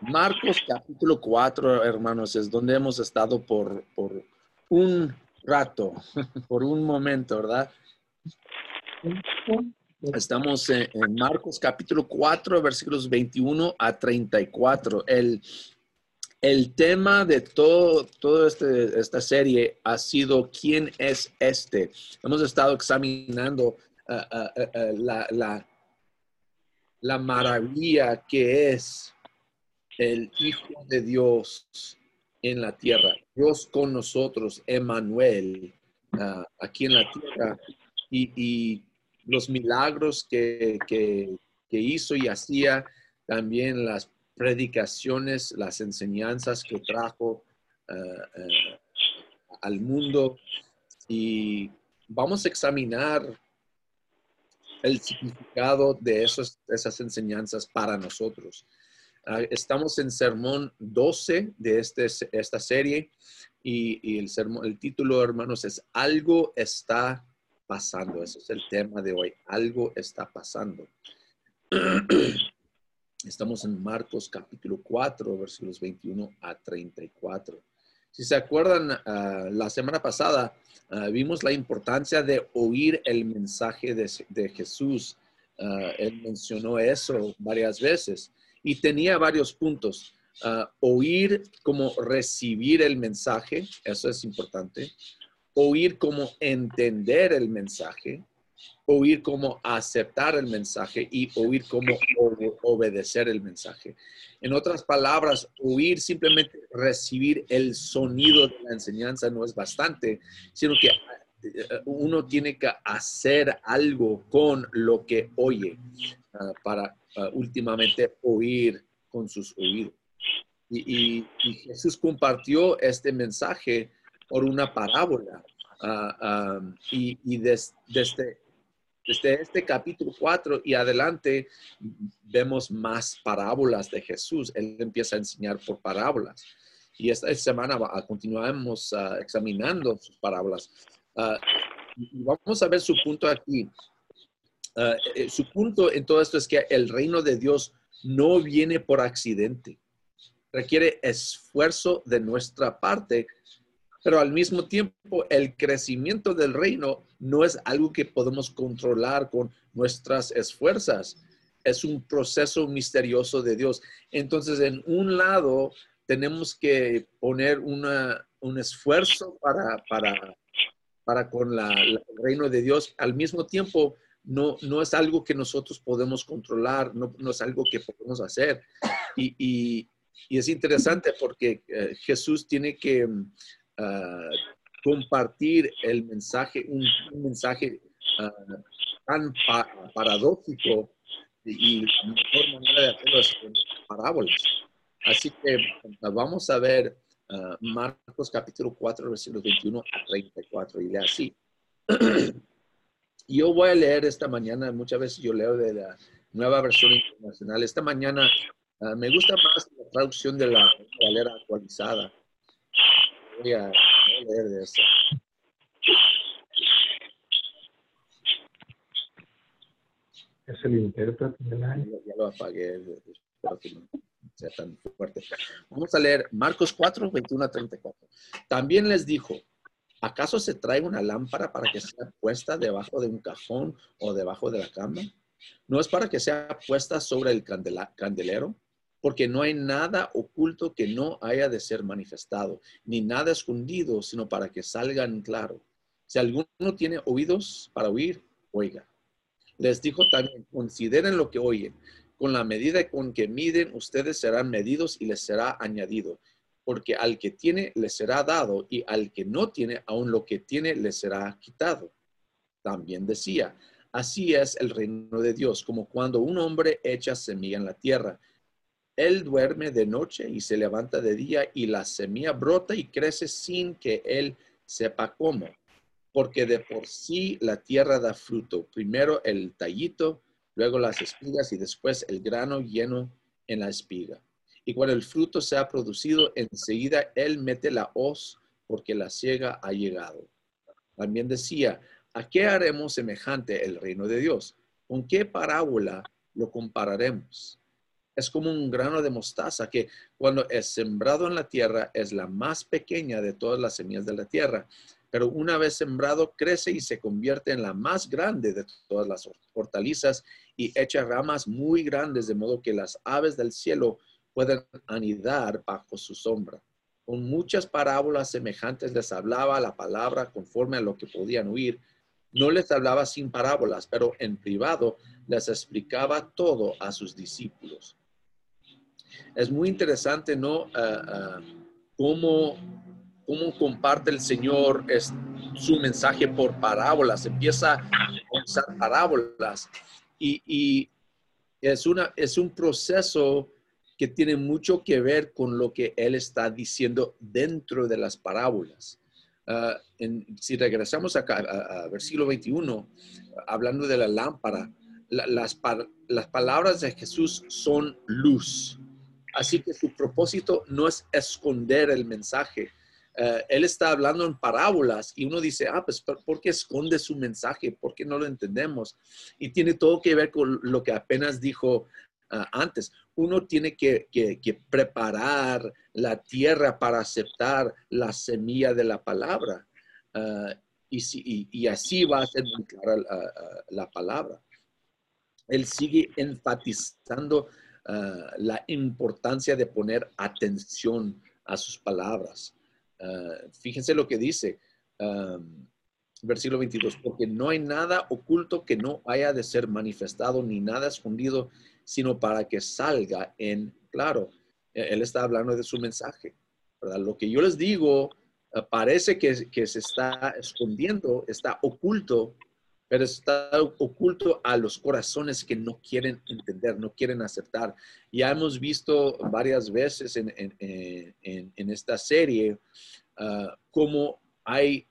Marcos capítulo 4, hermanos, es donde hemos estado por, por un rato, por un momento, ¿verdad? Estamos en, Marcos capítulo 4, versículos 21 a 34. El, el tema de todo, toda este, esta serie ha sido ¿quién es este? Hemos estado examinando uh, uh, la, la, la maravilla que es el Hijo de Dios en la tierra. Dios con nosotros, Emanuel, aquí en la tierra. Y, los milagros que, que, hizo y hacía, también las predicaciones, las enseñanzas que trajo uh, uh, al mundo y vamos a examinar el significado de esas enseñanzas para nosotros. Uh, estamos en sermón 12 de este, esta serie y, el, el título, hermanos, es Algo está pasando. Ese es el tema de hoy. Algo está pasando. Estamos en Marcos capítulo 4, versículos 21 a 34. Si se acuerdan, uh, la semana pasada uh, vimos la importancia de oír el mensaje de, de Jesús. Uh, él mencionó eso varias veces y tenía varios puntos. oír como recibir el mensaje, eso es importante. Oír como entender el mensaje oír cómo aceptar el mensaje y oír cómo obedecer el mensaje. En otras palabras, oír simplemente recibir el sonido de la enseñanza no es bastante, sino que eh, uno tiene que hacer algo con lo que oye uh, para uh, últimamente oír con sus oídos. Y, Jesús compartió este mensaje por una parábola. Um, y, y desde des, desde este capítulo 4 y adelante vemos más parábolas de Jesús. Él empieza a enseñar por parábolas. Y esta semana continuamos uh, examinando sus parábolas. Uh, vamos a ver su punto aquí. Uh, su punto en todo esto es que el reino de Dios no viene por accidente. Requiere esfuerzo de nuestra parte pero al mismo tiempo el crecimiento del reino no es algo que podemos controlar con nuestras esfuerzas. Es un proceso misterioso de Dios. Entonces, en un lado, tenemos que poner una, un esfuerzo para, para, para con la, el reino de Dios. Al mismo tiempo, no, no es algo que nosotros podemos controlar, no, es algo que podemos hacer. Y, y, y es interesante porque eh, Jesús tiene que uh, compartir el mensaje, un, un mensaje uh, tan pa paradójico y la mejor manera de hacerlo es con parábolas. Así que uh, vamos a ver Marcos capítulo 4, versículos 21 a 34 y lee así. yo voy a leer esta mañana, muchas veces yo leo de la nueva versión internacional. Esta mañana uh, me gusta más la traducción de la Valera actualizada voy a, leer de eso. Es el intérprete del año. Ya lo apagué, espero que no sea tan fuerte. Vamos a leer Marcos 4, 21 a 34. También les dijo, ¿acaso se trae una lámpara para que sea puesta debajo de un cajón o debajo de la cama? ¿No es para que sea puesta sobre el candelero? Porque no hay nada oculto que no haya de ser manifestado, ni nada escondido, sino para que salgan claro. Si alguno tiene oídos para oír, oiga. Les dijo también, consideren lo que oyen. Con la medida con que miden, ustedes serán medidos y les será añadido. Porque al que tiene, le será dado, y al que no tiene, aún lo que tiene, le será quitado. También decía, así es el reino de Dios, como cuando un hombre echa semilla en la tierra él duerme de noche y se levanta de día y la semilla brota y crece sin que él sepa cómo. Porque de por sí la tierra da fruto. Primero el tallito, luego las espigas y después el grano lleno en la espiga. Y cuando el fruto se ha producido, enseguida él mete la hoz porque la ciega ha llegado. También decía, ¿a qué haremos semejante el reino de Dios? ¿Con qué parábola lo compararemos. Es como un grano de mostaza que cuando es sembrado en la tierra es la más pequeña de todas las semillas de la tierra, pero una vez sembrado crece y se convierte en la más grande de todas las hortalizas y echa ramas muy grandes de modo que las aves del cielo pueden anidar bajo su sombra. Con muchas parábolas semejantes les hablaba la palabra conforme a lo que podían oír. No les hablaba sin parábolas, pero en privado les explicaba todo a sus discípulos. Es muy interesante, ¿no? Ah, cómo, cómo, comparte el Señor su mensaje por parábolas. Empieza a usar parábolas y, es, una, es un proceso que tiene mucho que ver con lo que él está diciendo dentro de las parábolas. Ah, si regresamos acá a, versículo 21, hablando de la lámpara, las, las palabras de Jesús son luz. Así que su propósito no es esconder el mensaje. Ah, él está hablando en parábolas y uno dice, ah, pues, ¿por qué esconde su mensaje? ¿Por qué no lo entendemos? Y tiene todo que ver con lo que apenas dijo Ah, antes. Uno tiene que, preparar la tierra para aceptar la semilla de la palabra. Ah, y, así va a ser la, palabra. Él sigue enfatizando ah, la importancia de poner atención a sus palabras. fíjense lo que dice, versículo 22, porque no hay nada oculto que no haya de ser manifestado, ni nada escondido sino para que salga en claro. E-, él está hablando de su mensaje. Lo que yo les digo eh, parece que, se está escondiendo, está oculto, pero está oculto a los corazones que no quieren entender, no quieren aceptar. Ya hemos visto varias veces en, en, en, en esta serie uh, cómo hay,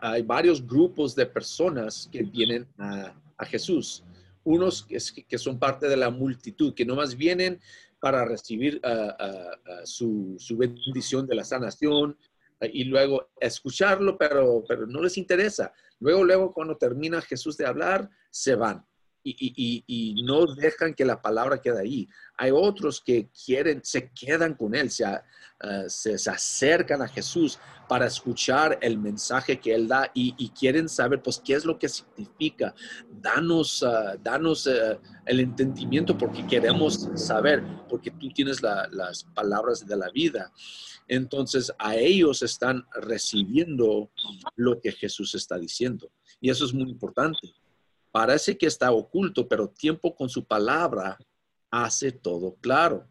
hay varios grupos de personas que vienen a, a Jesús unos que, son parte de la multitud, que nomás vienen para recibir ah, ah, ah, su, bendición de la sanación y luego escucharlo, pero, pero no les interesa. Luego, luego, cuando termina Jesús de hablar, se van y, no dejan que la palabra quede ahí. Hay otros que quieren, se quedan con él, se, se, acercan a Jesús para escuchar el mensaje que él da y, quieren saber, pues, qué es lo que significa. Danos, danos eh, el entendimiento porque queremos saber, porque tú tienes las palabras de la vida. Entonces, a ellos están recibiendo lo que Jesús está diciendo. Y eso es muy importante. Parece que está oculto, pero tiempo con su palabra hace todo claro.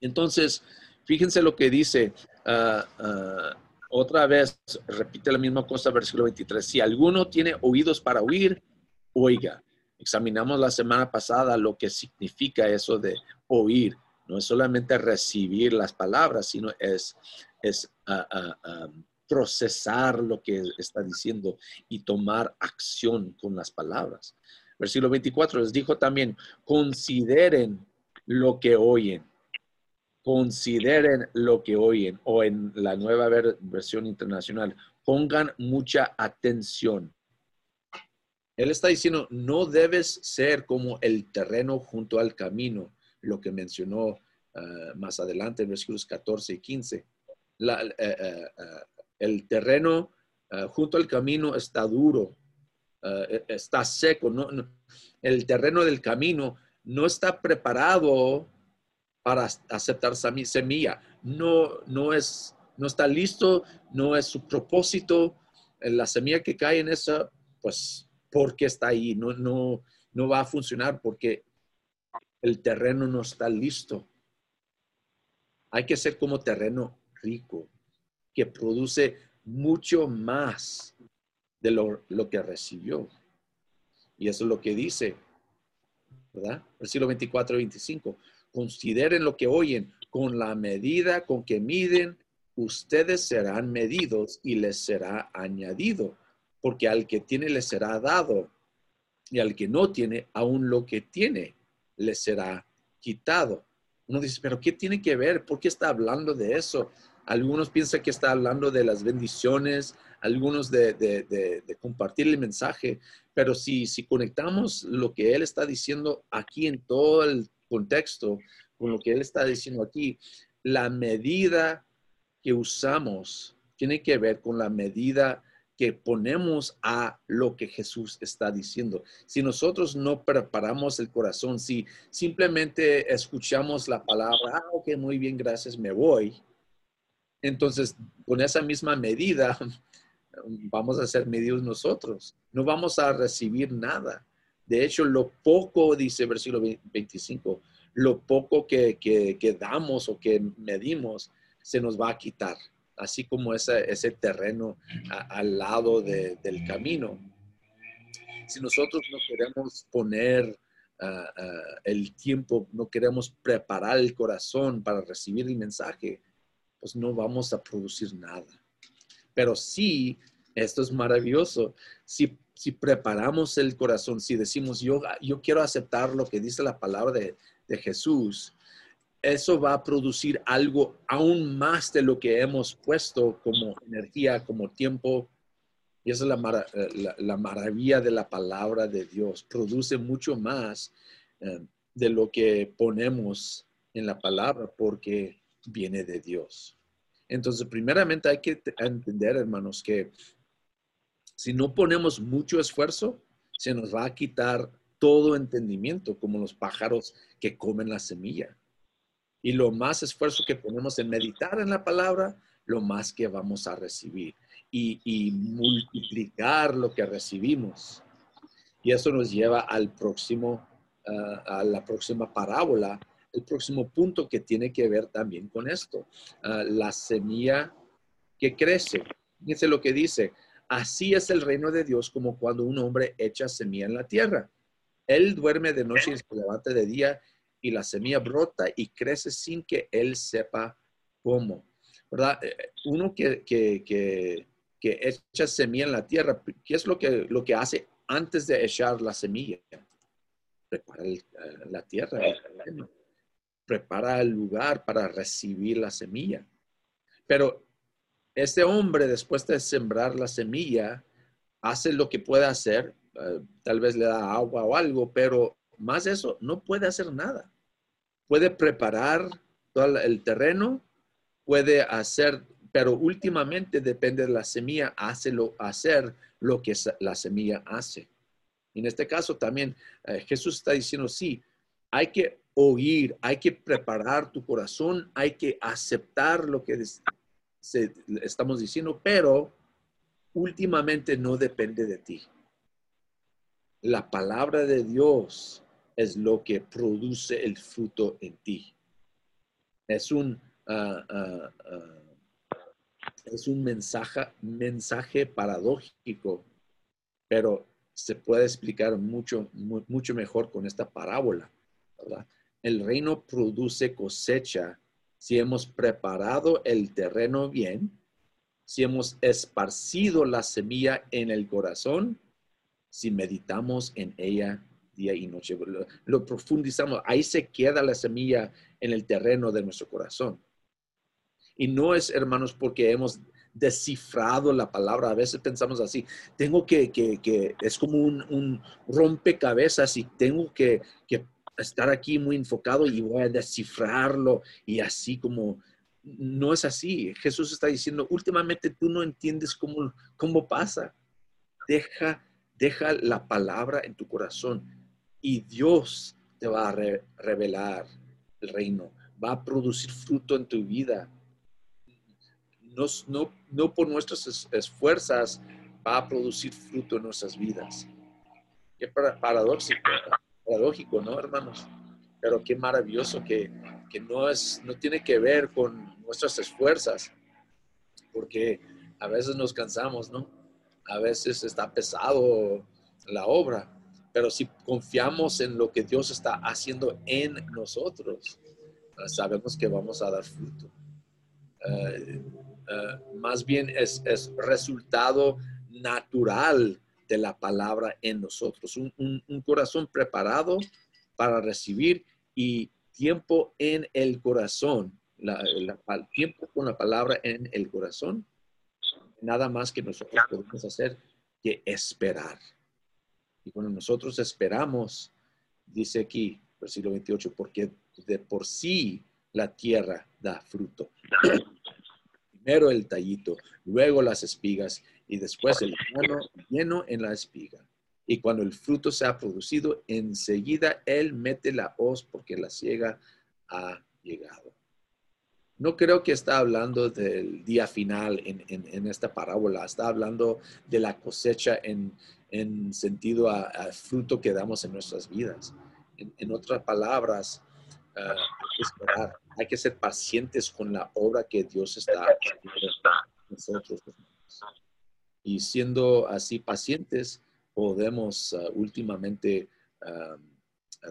Entonces, fíjense lo que dice ah, ah, otra vez, repite la misma cosa, versículo 23. Si alguno tiene oídos para oír, oiga. Examinamos la semana pasada lo que significa eso de oír. No es solamente recibir las palabras, sino es, es uh, procesar lo que está diciendo y tomar acción con las palabras. Versículo 24 les dijo también, consideren lo que oyen, consideren lo que oyen, o en la nueva versión internacional, pongan mucha atención. Él está diciendo, no debes ser como el terreno junto al camino, lo que mencionó ah, más adelante en versículos 14 y 15. La, eh, eh, eh, el terreno eh, junto al camino está duro, eh, e, está seco. el terreno del camino no está preparado para aceptar semilla. No, no, es, no está listo, no es su propósito. Eh, la semilla que cae en esa, pues, porque está ahí, no, no, no va a funcionar porque el terreno no está listo. Hay que ser como terreno rico, que produce mucho más de lo, que recibió. Y eso es lo que dice, ¿verdad? Versículo 24 y 25. Consideren lo que oyen, con la medida con que miden, ustedes serán medidos y les será añadido, porque al que tiene le será dado, y al que no tiene, aún lo que tiene le será quitado. Uno dice, pero ¿qué tiene que ver? ¿Por qué está hablando de eso? Algunos piensan que está hablando de las bendiciones algunos de, compartir el mensaje, pero si, si conectamos lo que Él está diciendo aquí en todo el contexto, con lo que Él está diciendo aquí, la medida que usamos tiene que ver con la medida que ponemos a lo que Jesús está diciendo. Si nosotros no preparamos el corazón, si simplemente escuchamos la palabra, ah, ok, muy bien, gracias, me voy, entonces con esa misma medida vamos a ser medidos nosotros. No vamos a recibir nada. De hecho, lo poco, dice versículo 25, lo poco que, que damos o que medimos se nos va a quitar así como ese, ese terreno al lado del camino. Si nosotros no queremos poner ah, ah, el tiempo, no queremos preparar el corazón para recibir el mensaje, pues no vamos a producir nada. Pero sí, esto es maravilloso, si, si preparamos el corazón, si decimos, yo, yo quiero aceptar lo que dice la palabra de, de Jesús, eso va a producir algo aún más de lo que hemos puesto como energía, como tiempo. Y esa es la, eh, maravilla de la palabra de Dios. Produce mucho más eh, de lo que ponemos en la palabra porque viene de Dios. Entonces, primeramente hay que entender, hermanos, que si no ponemos mucho esfuerzo, se nos va a quitar todo entendimiento, como los pájaros que comen la semilla. Y lo más esfuerzo que ponemos en meditar en la palabra, lo más que vamos a recibir. Y, multiplicar lo que recibimos. Y eso nos lleva al próximo, ah, a la próxima parábola, el próximo punto que tiene que ver también con esto. Ah, la semilla que crece. Fíjense lo que dice. Así es el reino de Dios como cuando un hombre echa semilla en la tierra. Él duerme de noche y se levanta de día y la semilla brota y crece sin que él sepa cómo. ¿Verdad? Eh, uno que, que, que, que echa semilla en la tierra, ¿qué es lo que, lo que hace antes de echar la semilla? Prepara eh, la tierra, prepara el lugar para recibir la semilla. Pero este hombre, después de sembrar la semilla, hace lo que puede hacer, eh, tal vez le da agua o algo, pero más eso, no puede hacer nada. Puede preparar todo el terreno, puede hacer, pero últimamente depende de la semilla, hace hacer lo que la semilla hace. En este caso también eh, Jesús está diciendo, sí, hay que oír, hay que preparar tu corazón, hay que aceptar lo que estamos diciendo, pero últimamente no depende de ti. La palabra de Dios es lo que produce el fruto en ti. Es un, ah, ah, ah, es un mensaje, mensaje paradójico, pero se puede explicar mucho, mucho mejor con esta parábola. El reino produce cosecha si hemos preparado el terreno bien, si hemos esparcido la semilla en el corazón, si meditamos en ella día y noche. Lo, profundizamos, ahí se queda la semilla en el terreno de nuestro corazón. Y no es, hermanos, porque hemos descifrado la palabra. A veces pensamos así, tengo que, que, es como un, rompecabezas y tengo que, que estar aquí muy enfocado y voy a descifrarlo y así como no es así. Jesús está diciendo, últimamente tú no entiendes cómo, cómo pasa. Deja, deja la palabra en tu corazón y Dios te va a revelar el reino, va a producir fruto en tu vida. No, no, no por nuestras esfuerzas va a producir fruto en nuestras vidas. Qué paradójico, ¿no, hermanos? Pero qué maravilloso que, que no, es, no tiene que ver con nuestras esfuerzas, porque a veces nos cansamos, ¿no? A veces está pesado la obra, pero si confiamos en lo que Dios está haciendo en nosotros, sabemos que vamos a dar fruto. Ah, ah, más bien es, es, resultado natural de la palabra en nosotros. Un, corazón preparado para recibir y tiempo en el corazón, la, tiempo con la palabra en el corazón nada más que nosotros podemos hacer que esperar. Y cuando nosotros esperamos, dice aquí, versículo 28, porque de por sí la tierra da fruto. Primero el tallito, luego las espigas y después el grano lleno en la espiga. Y cuando el fruto se ha producido, enseguida él mete la hoz porque la ciega ha llegado. No creo que está hablando del día final en, esta parábola, está hablando de la cosecha en, sentido al fruto que damos en nuestras vidas. En, otras palabras, ah, hay que esperar, hay que ser pacientes con la obra que Dios está haciendo nosotros. Y siendo así pacientes, podemos ah, últimamente ah,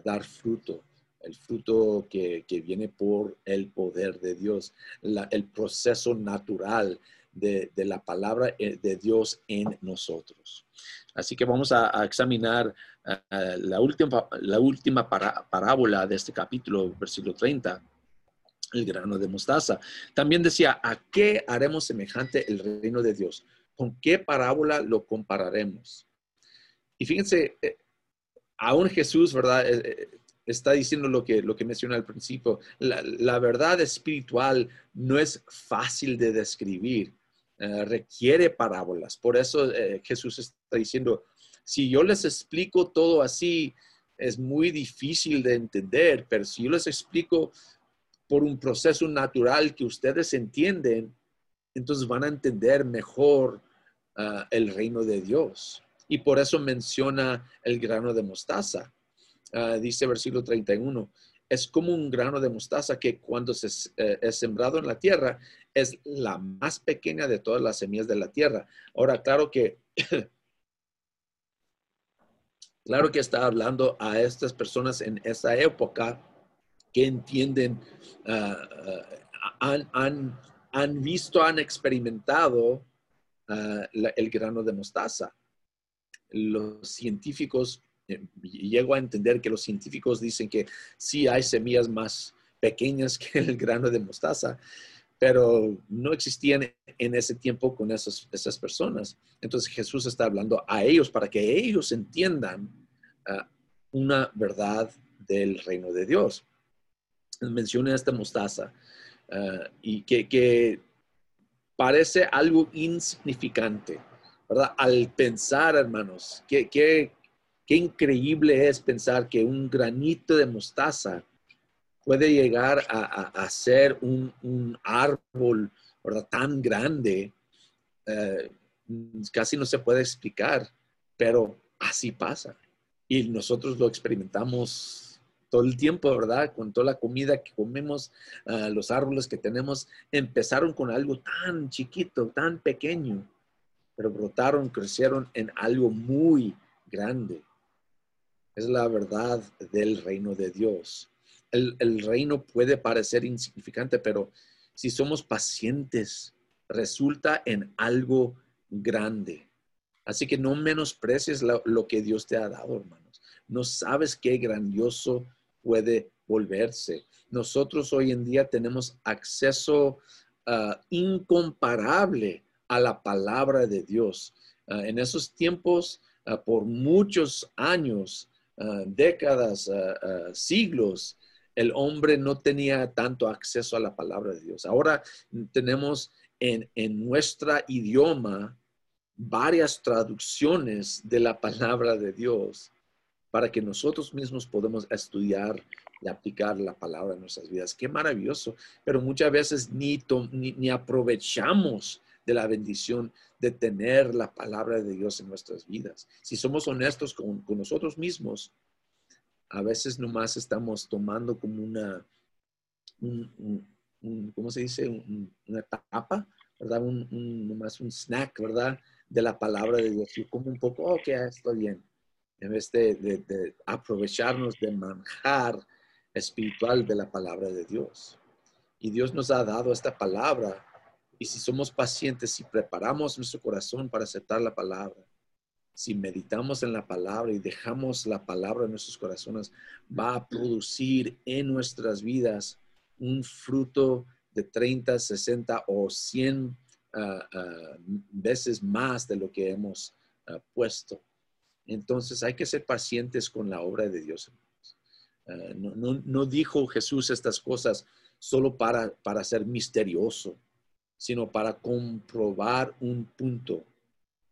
dar fruto el fruto que, viene por el poder de Dios, el proceso natural de, la palabra eh, de Dios en nosotros. Así que vamos a, examinar la última, la última parábola de este capítulo, versículo 30 el grano de mostaza. También decía, ¿a qué haremos semejante el reino de Dios? ¿Con qué parábola lo compararemos? Y fíjense, eh, aún Jesús, ¿verdad? Eh, está diciendo lo que, lo que mencioné al principio. La, verdad espiritual no es fácil de describir, eh, requiere parábolas. Por eso eh, Jesús está diciendo, si yo les explico todo así, es muy difícil de entender, pero si yo les explico por un proceso natural que ustedes entienden, entonces van a entender mejor ah, el reino de Dios. Y por eso menciona el grano de mostaza Ah, dice versículo 31, es como un grano de mostaza que cuando se, eh, es sembrado en la tierra es la más pequeña de todas las semillas de la tierra. Ahora, claro que, claro que está hablando a estas personas en esa época que entienden, ah, ah, han, han, visto, han experimentado el grano de mostaza. Los científicos eh, llego a entender que los científicos dicen que sí hay semillas más pequeñas que el grano de mostaza, pero no existían en ese tiempo con esas, esas personas. Entonces Jesús está hablando a ellos para que ellos entiendan ah, una verdad del reino de Dios. Menciona esta mostaza ah, y que, que, parece algo insignificante, ¿verdad? Al pensar, hermanos, que, que Qué increíble es pensar que un granito de mostaza puede llegar a, ser un, árbol tan grande. Eh, casi no se puede explicar, pero así pasa. Y nosotros lo experimentamos todo el tiempo, ¿verdad? Con toda la comida que comemos, ah, los árboles que tenemos, empezaron con algo tan chiquito, tan pequeño, pero brotaron, crecieron en algo muy grande es la verdad del reino de Dios. El, reino puede parecer insignificante, pero si somos pacientes, resulta en algo grande. Así que no menosprecies lo, que Dios te ha dado, hermanos. No sabes qué grandioso puede volverse. Nosotros hoy en día tenemos acceso ah, incomparable a la palabra de Dios. Ah, en esos tiempos, ah, por muchos años, décadas, siglos, el hombre no tenía tanto acceso a la palabra de Dios. Ahora tenemos en, en nuestra idioma varias traducciones de la palabra de Dios para que nosotros mismos podamos estudiar y aplicar la palabra en nuestras vidas. Qué maravilloso, pero muchas veces ni, ni aprovechamos de la bendición de tener la palabra de Dios en nuestras vidas. Si somos honestos con, nosotros mismos, a veces nomás estamos tomando como una, ¿cómo se dice? una tapa, ¿verdad? Un, nomás un snack, ¿verdad? De la palabra de Dios. Como un poco, ok, estoy bien. En vez de, de aprovecharnos de manjar espiritual de la palabra de Dios. Y Dios nos ha dado esta palabra y si somos pacientes, si preparamos nuestro corazón para aceptar la palabra, si meditamos en la palabra y dejamos la palabra en nuestros corazones, va a producir en nuestras vidas un fruto de 30, 60 o 100 ah, ah, veces más de lo que hemos ah, puesto. Entonces hay que ser pacientes con la obra de Dios. no, no, no, dijo Jesús estas cosas solo para, para ser misterioso, sino para comprobar un punto.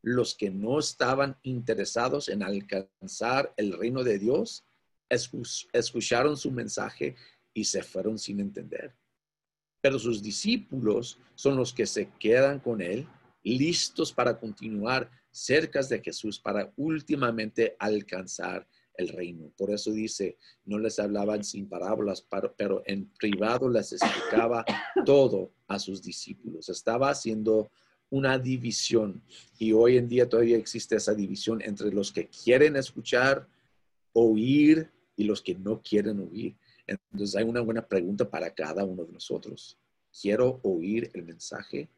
Los que no estaban interesados en alcanzar el reino de Dios, escucharon su mensaje y se fueron sin entender pero sus discípulos son los que se quedan con él, listos para continuar cerca de Jesús, para últimamente alcanzar el reino. Por eso dice, no les hablaban sin parábolas, pero en privado les explicaba todo a sus discípulos. Estaba haciendo una división y hoy en día todavía existe esa división entre los que quieren escuchar, oír y los que no quieren oír. Entonces hay una buena pregunta para cada uno de nosotros. ¿Quiero oír el mensaje?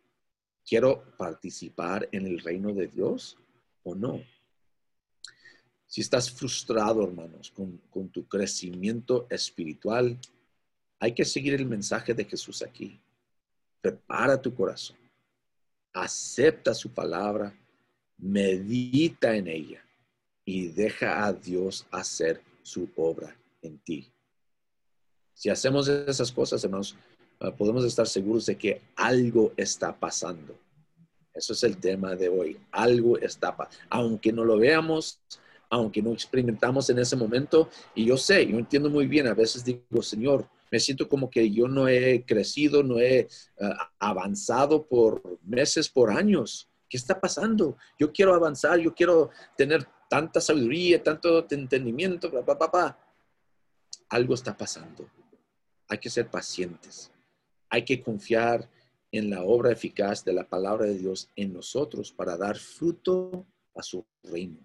¿Quiero participar en el reino de Dios o no? Si estás frustrado, hermanos, con, tu crecimiento espiritual, hay que seguir el mensaje de Jesús aquí. Prepara tu corazón. Acepta su palabra. Medita en ella y deja a Dios hacer su obra en ti. Si hacemos esas cosas, hermanos, ah, podemos estar seguros de que algo está pasando. Eso es el tema de hoy. Algo está pasando. Aunque no lo veamos, aunque no experimentamos en ese momento, y yo sé, yo entiendo muy bien, a veces digo, Señor, me siento como que yo no he crecido, no he ah, avanzado por meses, por años. ¿Qué está pasando? Yo quiero avanzar, yo quiero tener tanta sabiduría, tanto entendimiento, papá, Algo está pasando hay que ser pacientes. Hay que confiar en la obra eficaz de la palabra de Dios en nosotros para dar fruto a su reino.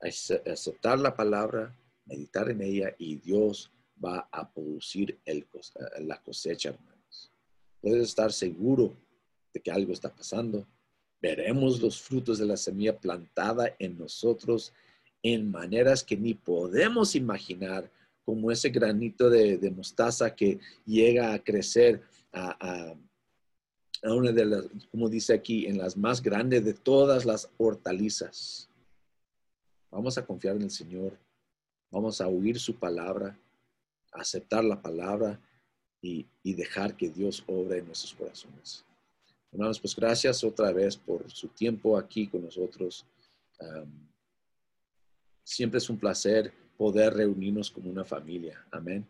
Aceptar la palabra, meditar en ella y Dios va a producir la cosecha, hermanos. Puedes estar seguro de que algo está pasando. Veremos los frutos de la semilla plantada en nosotros en maneras que ni podemos imaginar como ese granito de, mostaza que llega a crecer a, una de las, como dice aquí, en las más grandes de todas las hortalizas. Vamos a confiar en el Señor, vamos a oír su palabra, aceptar la palabra y, dejar que Dios obre en nuestros corazones. Hermanos, pues gracias otra vez por su tiempo aquí con nosotros. siempre es un placer poder reunirnos como una familia. Amén.